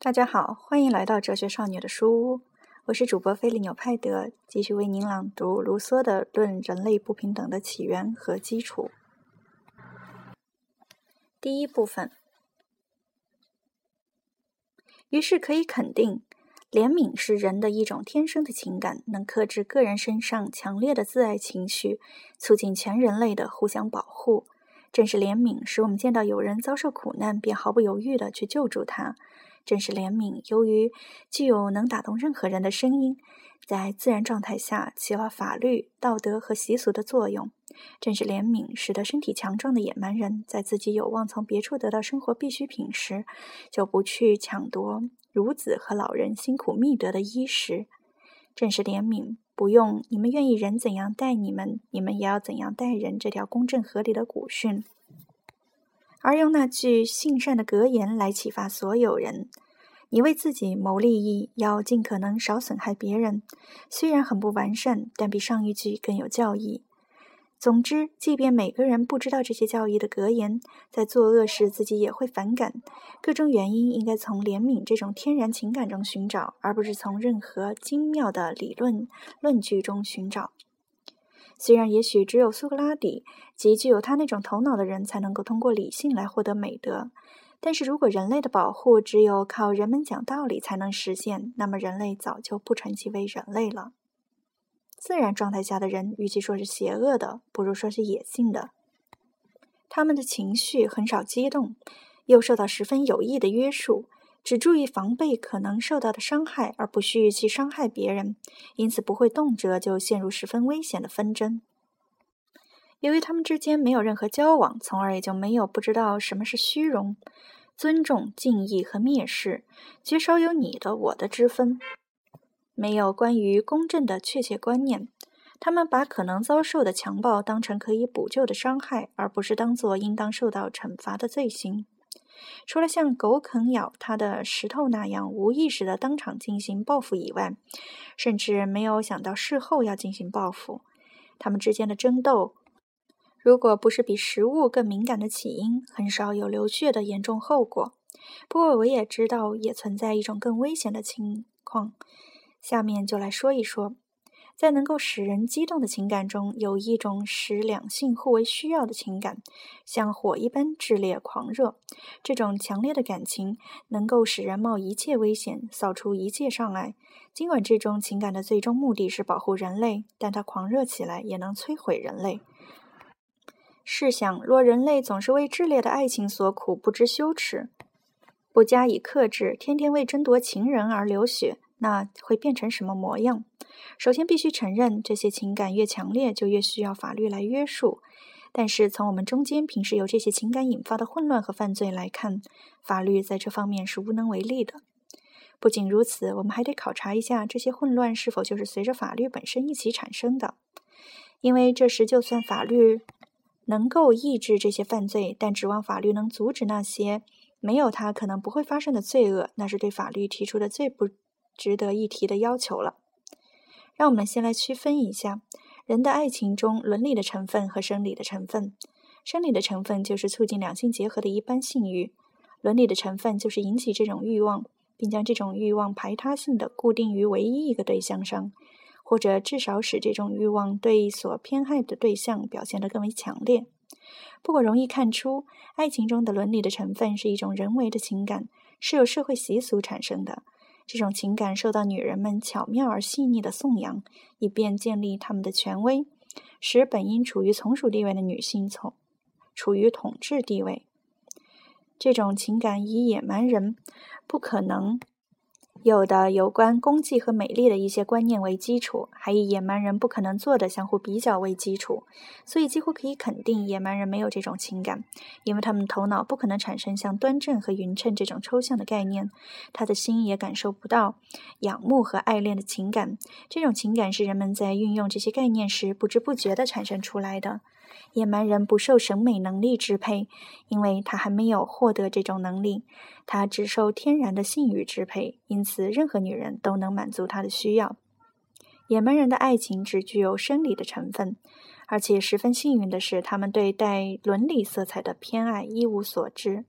大家好，欢迎来到哲学少女的书屋，我是主播菲利纽派德，继续为您朗读卢梭的《论人类不平等的起源和基础》。第一部分，于是可以肯定，怜悯是人的一种天生的情感，能克制个人身上强烈的自爱情绪，促进全人类的互相保护。正是怜悯，使我们见到有人遭受苦难，便毫不犹豫地去救助他。正是怜悯，由于具有能打动任何人的声音，在自然状态下起了法律、道德和习俗的作用。正是怜悯，使得身体强壮的野蛮人在自己有望从别处得到生活必需品时，就不去抢夺孺子和老人辛苦觅得的衣食。正是怜悯，不用你们愿意人怎样待你们，你们也要怎样待人这条公正合理的古训。而用那句性善的格言来启发所有人：你为自己谋利益，要尽可能少损害别人。虽然很不完善，但比上一句更有教义。总之，即便每个人不知道这些教义的格言，在作恶时自己也会反感。各种原因应该从怜悯这种天然情感中寻找，而不是从任何精妙的理论论据中寻找。虽然也许只有苏格拉底及具有他那种头脑的人才能够通过理性来获得美德，但是如果人类的保护只有靠人们讲道理才能实现，那么人类早就不称其为人类了。自然状态下的人，与其说是邪恶的，不如说是野性的。他们的情绪很少激动，又受到十分有益的约束。只注意防备可能受到的伤害，而不需去伤害别人，因此不会动辄就陷入十分危险的纷争。由于他们之间没有任何交往，从而也就没有不知道什么是虚荣、尊重、敬意和蔑视，绝少有你的我的之分，没有关于公正的确切观念。他们把可能遭受的强暴当成可以补救的伤害，而不是当作应当受到惩罚的罪行。除了像狗啃咬它的石头那样无意识的当场进行报复以外，甚至没有想到事后要进行报复。他们之间的争斗，如果不是比食物更敏感的起因，很少有流血的严重后果。不过我也知道，也存在一种更危险的情况。下面就来说一说。在能够使人激动的情感中，有一种使两性互为需要的情感，像火一般炽烈狂热。这种强烈的感情能够使人冒一切危险，扫除一切障碍。尽管这种情感的最终目的是保护人类，但它狂热起来也能摧毁人类。试想，若人类总是为炽烈的爱情所苦，不知羞耻，不加以克制，天天为争夺情人而流血。那会变成什么模样？首先，必须承认，这些情感越强烈，就越需要法律来约束。但是，从我们中间平时由这些情感引发的混乱和犯罪来看，法律在这方面是无能为力的。不仅如此，我们还得考察一下，这些混乱是否就是随着法律本身一起产生的。因为这时，就算法律能够抑制这些犯罪，但指望法律能阻止那些没有它可能不会发生的罪恶，那是对法律提出的最不。值得一提的要求了。让我们先来区分一下人的爱情中伦理的成分和生理的成分。生理的成分就是促进两性结合的一般性欲，伦理的成分就是引起这种欲望，并将这种欲望排他性的固定于唯一一个对象上，或者至少使这种欲望对所偏爱的对象表现得更为强烈。不过，容易看出，爱情中的伦理的成分是一种人为的情感，是由社会习俗产生的。这种情感受到女人们巧妙而细腻的颂扬，以便建立他们的权威，使本应处于从属地位的女性从处于统治地位。这种情感以野蛮人不可能。有的有关功绩和美丽的一些观念为基础，还以野蛮人不可能做的相互比较为基础，所以几乎可以肯定，野蛮人没有这种情感，因为他们头脑不可能产生像端正和匀称这种抽象的概念，他的心也感受不到仰慕和爱恋的情感。这种情感是人们在运用这些概念时不知不觉地产生出来的。野蛮人不受审美能力支配，因为他还没有获得这种能力。他只受天然的性欲支配，因此任何女人都能满足他的需要。野蛮人的爱情只具有生理的成分，而且十分幸运的是，他们对带伦理色彩的偏爱一无所知。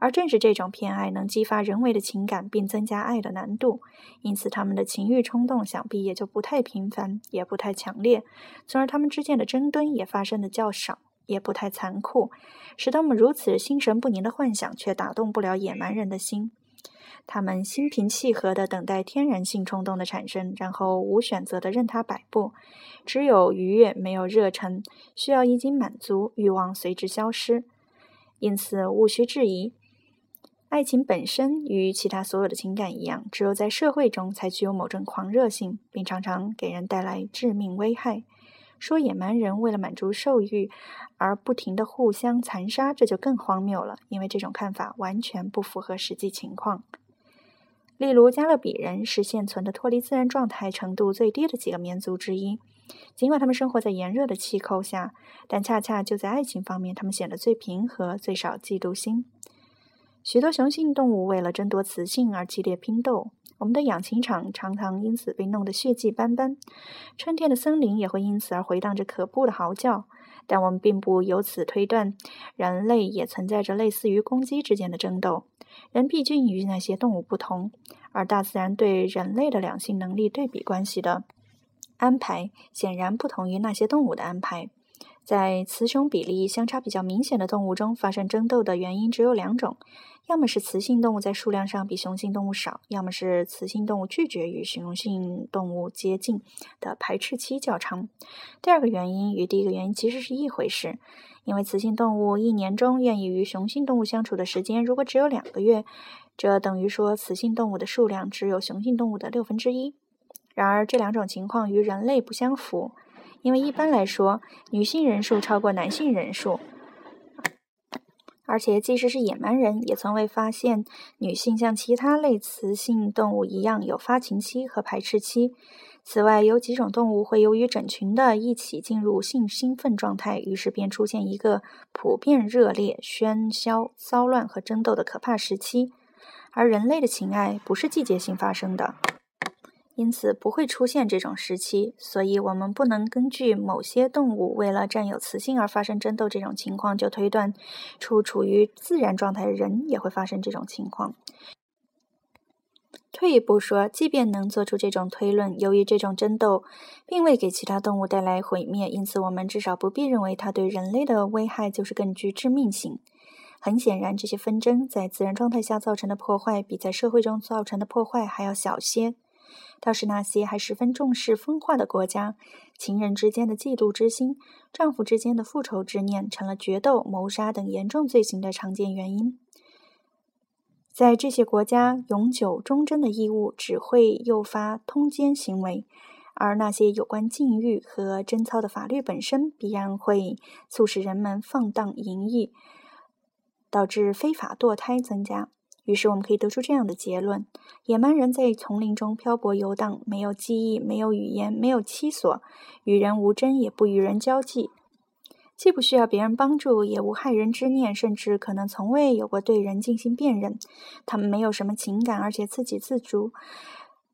而正是这种偏爱能激发人为的情感，并增加爱的难度，因此他们的情欲冲动想必也就不太频繁，也不太强烈，从而他们之间的争端也发生的较少，也不太残酷，使得我们如此心神不宁的幻想却打动不了野蛮人的心。他们心平气和地等待天然性冲动的产生，然后无选择地任它摆布。只有愉悦，没有热忱，需要一经满足，欲望随之消失。因此，毋需质疑。爱情本身与其他所有的情感一样，只有在社会中才具有某种狂热性，并常常给人带来致命危害。说野蛮人为了满足兽欲而不停地互相残杀，这就更荒谬了，因为这种看法完全不符合实际情况。例如，加勒比人是现存的脱离自然状态程度最低的几个民族之一，尽管他们生活在炎热的气候下，但恰恰就在爱情方面，他们显得最平和，最少嫉妒心。许多雄性动物为了争夺雌性而激烈拼斗，我们的养禽场常常因此被弄得血迹斑斑。春天的森林也会因此而回荡着可怖的嚎叫。但我们并不由此推断，人类也存在着类似于公鸡之间的争斗。人毕竟与那些动物不同，而大自然对人类的两性能力对比关系的安排，显然不同于那些动物的安排。在雌雄比例相差比较明显的动物中发生争斗的原因只有两种：要么是雌性动物在数量上比雄性动物少，要么是雌性动物拒绝与雄性动物接近的排斥期较长。第二个原因与第一个原因其实是一回事，因为雌性动物一年中愿意与雄性动物相处的时间如果只有两个月，这等于说雌性动物的数量只有雄性动物的六分之一。然而这两种情况与人类不相符。因为一般来说，女性人数超过男性人数，而且即使是野蛮人，也从未发现女性像其他类雌性动物一样有发情期和排斥期。此外，有几种动物会由于整群的一起进入性兴奋状态，于是便出现一个普遍热烈、喧嚣、骚乱和争斗的可怕时期。而人类的情爱不是季节性发生的。因此不会出现这种时期，所以我们不能根据某些动物为了占有雌性而发生争斗这种情况，就推断出处于自然状态的人也会发生这种情况。退一步说，即便能做出这种推论，由于这种争斗并未给其他动物带来毁灭，因此我们至少不必认为它对人类的危害就是更具致命性。很显然，这些纷争在自然状态下造成的破坏，比在社会中造成的破坏还要小些。倒是那些还十分重视风化的国家，情人之间的嫉妒之心、丈夫之间的复仇之念，成了决斗、谋杀等严重罪行的常见原因。在这些国家，永久忠贞的义务只会诱发通奸行为，而那些有关禁欲和贞操的法律本身，必然会促使人们放荡淫逸，导致非法堕胎增加。于是我们可以得出这样的结论：野蛮人在丛林中漂泊游荡，没有记忆，没有语言，没有栖所，与人无争，也不与人交际，既不需要别人帮助，也无害人之念，甚至可能从未有过对人进行辨认。他们没有什么情感，而且自给自足，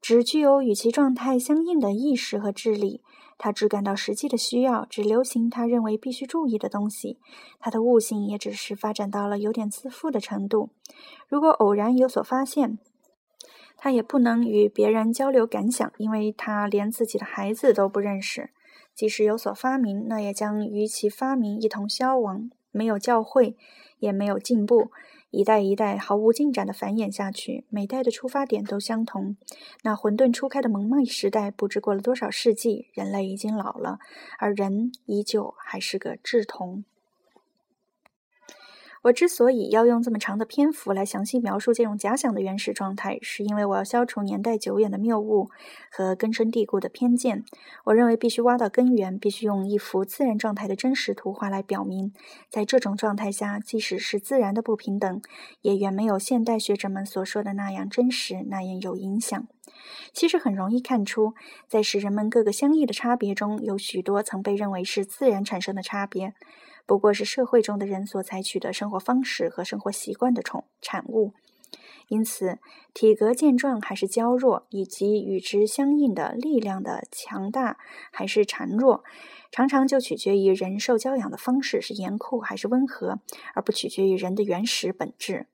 只具有与其状态相应的意识和智力。他只感到实际的需要，只流行他认为必须注意的东西。他的悟性也只是发展到了有点自负的程度。如果偶然有所发现，他也不能与别人交流感想，因为他连自己的孩子都不认识。即使有所发明，那也将与其发明一同消亡。没有教会，也没有进步。一代一代毫无进展的繁衍下去，每代的出发点都相同。那混沌初开的蒙昧时代，不知过了多少世纪，人类已经老了，而人依旧还是个稚童。我之所以要用这么长的篇幅来详细描述这种假想的原始状态，是因为我要消除年代久远的谬误和根深蒂固的偏见。我认为必须挖到根源，必须用一幅自然状态的真实图画来表明，在这种状态下，即使是自然的不平等，也远没有现代学者们所说的那样真实，那样有影响。其实很容易看出，在使人们各个相异的差别中，有许多曾被认为是自然产生的差别。不过是社会中的人所采取的生活方式和生活习惯的宠产物，因此体格健壮还是娇弱，以及与之相应的力量的强大还是孱弱，常常就取决于人受教养的方式是严酷还是温和，而不取决于人的原始本质。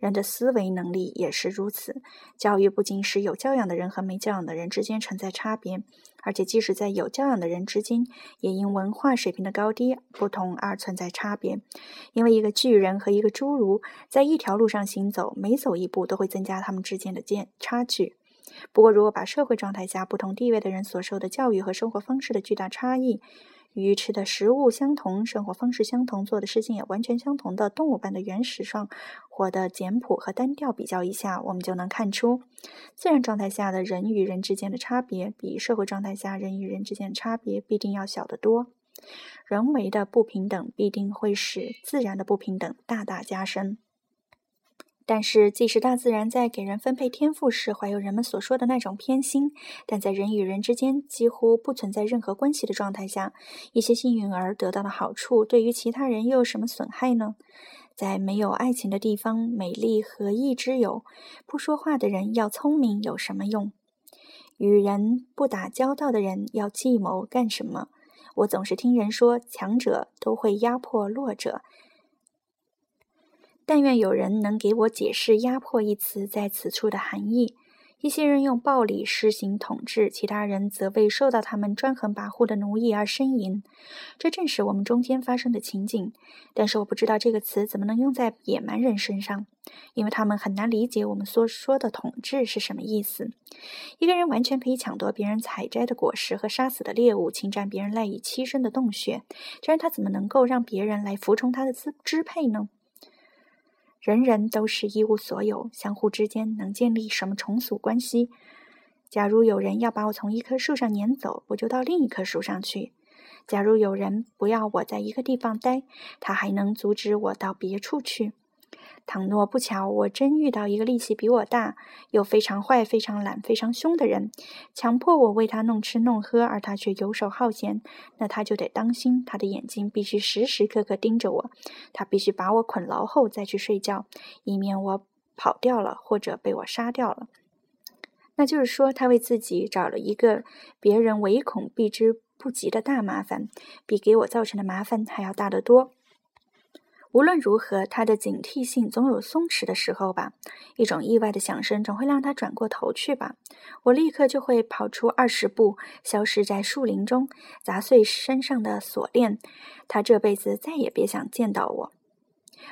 人的思维能力也是如此。教育不仅使有教养的人和没教养的人之间存在差别，而且即使在有教养的人之间，也因文化水平的高低不同而存在差别。因为一个巨人和一个侏儒在一条路上行走，每走一步都会增加他们之间的间差距。不过，如果把社会状态下不同地位的人所受的教育和生活方式的巨大差异，与吃的食物相同、生活方式相同、做的事情也完全相同的动物般的原始上活的简朴和单调比较一下，我们就能看出，自然状态下的人与人之间的差别，比社会状态下人与人之间的差别必定要小得多。人为的不平等必定会使自然的不平等大大加深。但是，即使大自然在给人分配天赋时怀有人们所说的那种偏心，但在人与人之间几乎不存在任何关系的状态下，一些幸运儿得到的好处，对于其他人又有什么损害呢？在没有爱情的地方，美丽何益之有？不说话的人要聪明有什么用？与人不打交道的人要计谋干什么？我总是听人说，强者都会压迫弱者。但愿有人能给我解释“压迫”一词在此处的含义。一些人用暴力施行统治，其他人则为受到他们专横跋扈的奴役而呻吟。这正是我们中间发生的情景。但是我不知道这个词怎么能用在野蛮人身上，因为他们很难理解我们所说的统治是什么意思。一个人完全可以抢夺别人采摘的果实和杀死的猎物，侵占别人赖以栖身的洞穴，这样他怎么能够让别人来服从他的支支配呢？人人都是一无所有，相互之间能建立什么重组关系？假如有人要把我从一棵树上撵走，我就到另一棵树上去；假如有人不要我在一个地方待，他还能阻止我到别处去。倘若不巧，我真遇到一个力气比我大、又非常坏、非常懒、非常凶的人，强迫我为他弄吃弄喝，而他却游手好闲，那他就得当心，他的眼睛必须时时刻刻盯着我，他必须把我捆牢后再去睡觉，以免我跑掉了或者被我杀掉了。那就是说，他为自己找了一个别人唯恐避之不及的大麻烦，比给我造成的麻烦还要大得多。无论如何，他的警惕性总有松弛的时候吧。一种意外的响声总会让他转过头去吧。我立刻就会跑出二十步，消失在树林中，砸碎身上的锁链。他这辈子再也别想见到我。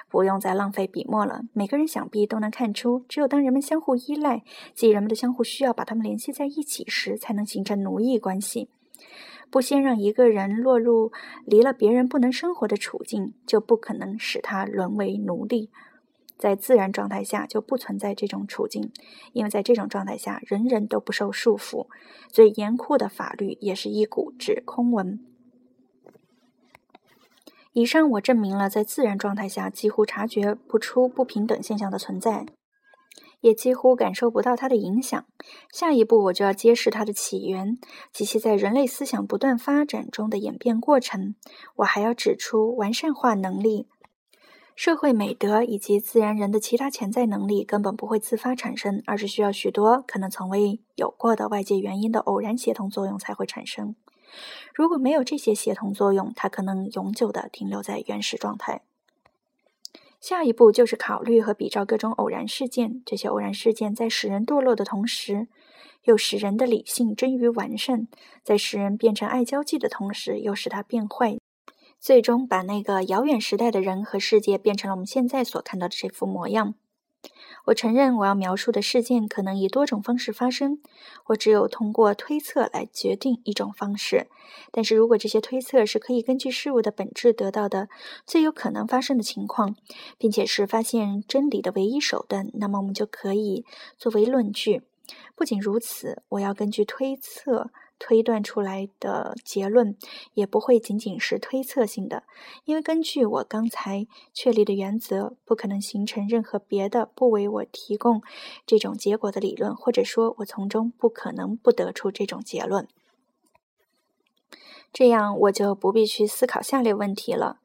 不用再浪费笔墨了。每个人想必都能看出，只有当人们相互依赖，即人们的相互需要把他们联系在一起时，才能形成奴役关系。不先让一个人落入离了别人不能生活的处境，就不可能使他沦为奴隶。在自然状态下就不存在这种处境，因为在这种状态下，人人都不受束缚。最严酷的法律也是一股指空文。以上我证明了，在自然状态下几乎察觉不出不平等现象的存在。也几乎感受不到它的影响。下一步，我就要揭示它的起源及其在人类思想不断发展中的演变过程。我还要指出，完善化能力、社会美德以及自然人的其他潜在能力根本不会自发产生，而是需要许多可能从未有过的外界原因的偶然协同作用才会产生。如果没有这些协同作用，它可能永久地停留在原始状态。下一步就是考虑和比照各种偶然事件。这些偶然事件在使人堕落的同时，又使人的理性臻于完善；在使人变成爱交际的同时，又使他变坏，最终把那个遥远时代的人和世界变成了我们现在所看到的这副模样。我承认，我要描述的事件可能以多种方式发生。我只有通过推测来决定一种方式。但是如果这些推测是可以根据事物的本质得到的最有可能发生的情况，并且是发现真理的唯一手段，那么我们就可以作为论据。不仅如此，我要根据推测。推断出来的结论也不会仅仅是推测性的，因为根据我刚才确立的原则，不可能形成任何别的不为我提供这种结果的理论，或者说，我从中不可能不得出这种结论。这样，我就不必去思考下列问题了：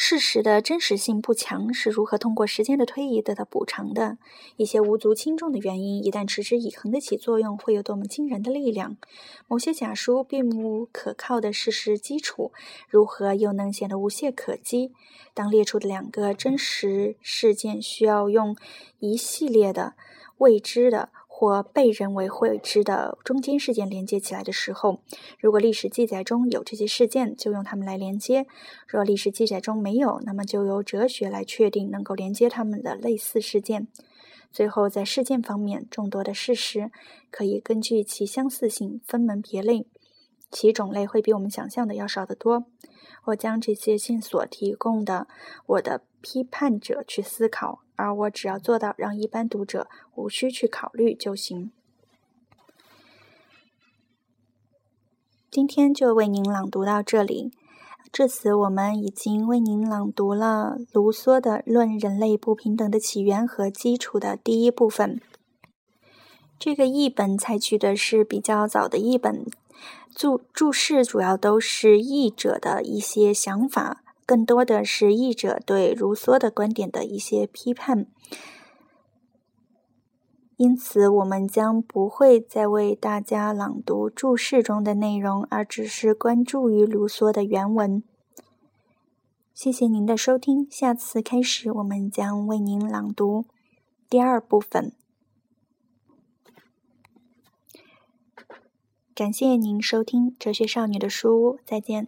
事实的真实性不强，是如何通过时间的推移得到补偿的？一些无足轻重的原因，一旦持之以恒的起作用，会有多么惊人的力量？某些假说并无可靠的事实基础，如何又能显得无懈可击？当列出的两个真实事件需要用一系列的未知的。或被人为会知的中间事件连接起来的时候，如果历史记载中有这些事件，就用它们来连接；若历史记载中没有，那么就由哲学来确定能够连接它们的类似事件。最后，在事件方面，众多的事实可以根据其相似性分门别类，其种类会比我们想象的要少得多。我将这些线索提供的我的批判者去思考。而我只要做到让一般读者无需去考虑就行。今天就为您朗读到这里。至此，我们已经为您朗读了卢梭的《论人类不平等的起源和基础》的第一部分。这个译本采取的是比较早的译本，注注释主要都是译者的一些想法。更多的是译者对卢梭的观点的一些批判，因此我们将不会再为大家朗读注释中的内容，而只是关注于卢梭的原文。谢谢您的收听，下次开始我们将为您朗读第二部分。感谢您收听《哲学少女的书屋》，再见。